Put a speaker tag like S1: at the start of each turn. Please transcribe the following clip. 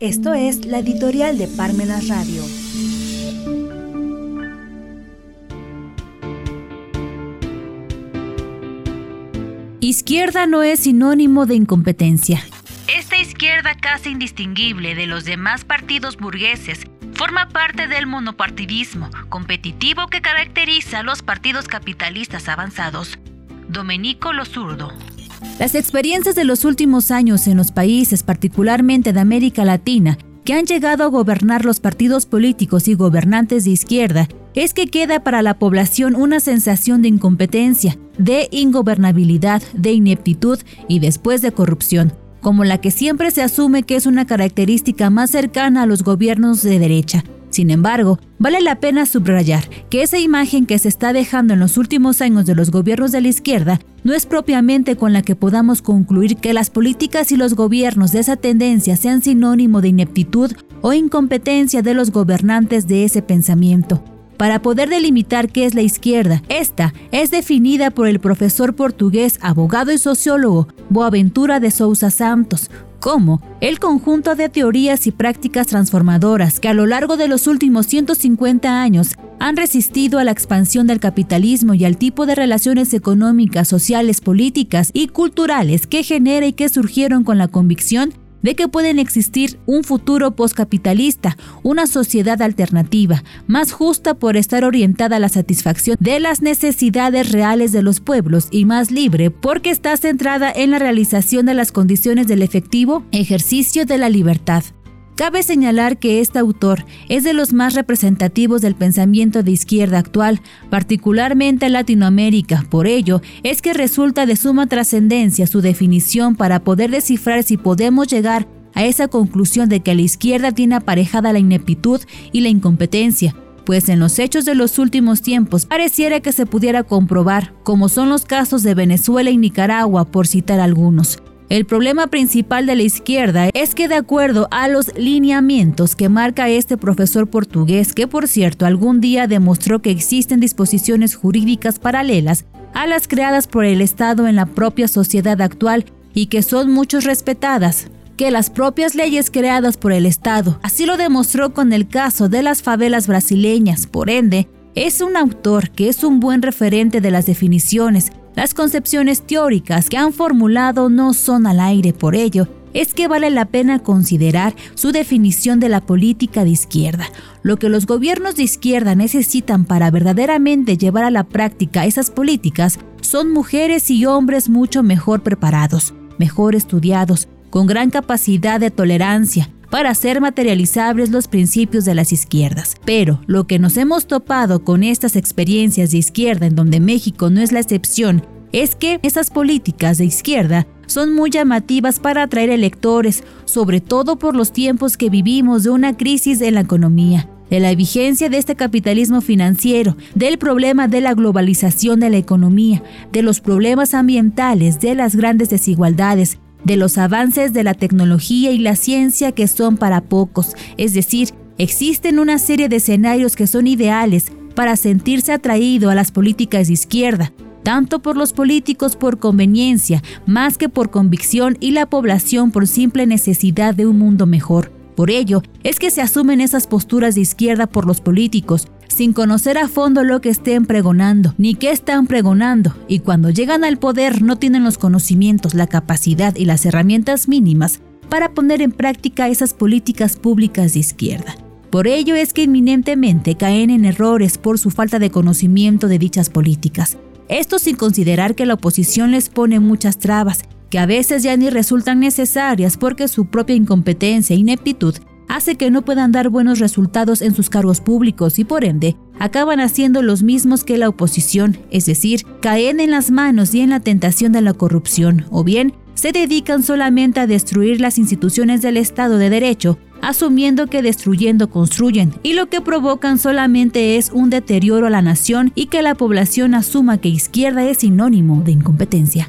S1: Esto es la editorial de Parmenas Radio. Izquierda no es sinónimo de incompetencia. Esta izquierda casi indistinguible de los demás partidos burgueses forma parte del monopartidismo competitivo que caracteriza a los partidos capitalistas avanzados. Domenico Losurdo. Las experiencias de los últimos años en los países, particularmente de América Latina, que han llegado a gobernar los partidos políticos y gobernantes de izquierda, es que queda para la población una sensación de incompetencia, de ingobernabilidad, de ineptitud y después de corrupción, como la que siempre se asume que es una característica más cercana a los gobiernos de derecha, sin embargo, vale la pena subrayar que esa imagen que se está dejando en los últimos años de los gobiernos de la izquierda no es propiamente con la que podamos concluir que las políticas y los gobiernos de esa tendencia sean sinónimo de ineptitud o incompetencia de los gobernantes de ese pensamiento. Para poder delimitar qué es la izquierda, esta es definida por el profesor portugués, abogado y sociólogo Boaventura de Sousa Santos, como el conjunto de teorías y prácticas transformadoras que a lo largo de los últimos 150 años han resistido a la expansión del capitalismo y al tipo de relaciones económicas, sociales, políticas y culturales que genera y que surgieron con la convicción de que pueden existir un futuro postcapitalista, una sociedad alternativa, más justa por estar orientada a la satisfacción de las necesidades reales de los pueblos y más libre porque está centrada en la realización de las condiciones del efectivo ejercicio de la libertad. Cabe señalar que este autor es de los más representativos del pensamiento de izquierda actual, particularmente en Latinoamérica. Por ello, es que resulta de suma trascendencia su definición para poder descifrar si podemos llegar a esa conclusión de que la izquierda tiene aparejada la ineptitud y la incompetencia, pues en los hechos de los últimos tiempos pareciera que se pudiera comprobar, como son los casos de Venezuela y Nicaragua, por citar algunos. El problema principal de la izquierda es que de acuerdo a los lineamientos que marca este profesor portugués, que por cierto algún día demostró que existen disposiciones jurídicas paralelas a las creadas por el Estado en la propia sociedad actual y que son muchos respetadas, que las propias leyes creadas por el Estado. Así lo demostró con el caso de las favelas brasileñas. Por ende, es un autor que es un buen referente de las definiciones, las concepciones teóricas que han formulado no son al aire, por ello, es que vale la pena considerar su definición de la política de izquierda. Lo que los gobiernos de izquierda necesitan para verdaderamente llevar a la práctica esas políticas son mujeres y hombres mucho mejor preparados, mejor estudiados, con gran capacidad de tolerancia, para hacer materializables los principios de las izquierdas. Pero lo que nos hemos topado con estas experiencias de izquierda en donde México no es la excepción, es que esas políticas de izquierda son muy llamativas para atraer electores, sobre todo por los tiempos que vivimos de una crisis en la economía, de la vigencia de este capitalismo financiero, del problema de la globalización de la economía, de los problemas ambientales, de las grandes desigualdades, de los avances de la tecnología y la ciencia que son para pocos, es decir, existen una serie de escenarios que son ideales para sentirse atraído a las políticas de izquierda, tanto por los políticos por conveniencia, más que por convicción y la población por simple necesidad de un mundo mejor. Por ello, es que se asumen esas posturas de izquierda por los políticos, sin conocer a fondo lo que estén pregonando, ni qué están pregonando, y cuando llegan al poder no tienen los conocimientos, la capacidad y las herramientas mínimas para poner en práctica esas políticas públicas de izquierda. Por ello es que inminentemente caen en errores por su falta de conocimiento de dichas políticas. Esto sin considerar que la oposición les pone muchas trabas, que a veces ya ni resultan necesarias porque su propia incompetencia e ineptitud hace que no puedan dar buenos resultados en sus cargos públicos y por ende acaban haciendo los mismos que la oposición, es decir, caen en las manos y en la tentación de la corrupción, o bien se dedican solamente a destruir las instituciones del Estado de Derecho, asumiendo que destruyendo construyen, y lo que provocan solamente es un deterioro a la nación y que la población asuma que izquierda es sinónimo de incompetencia.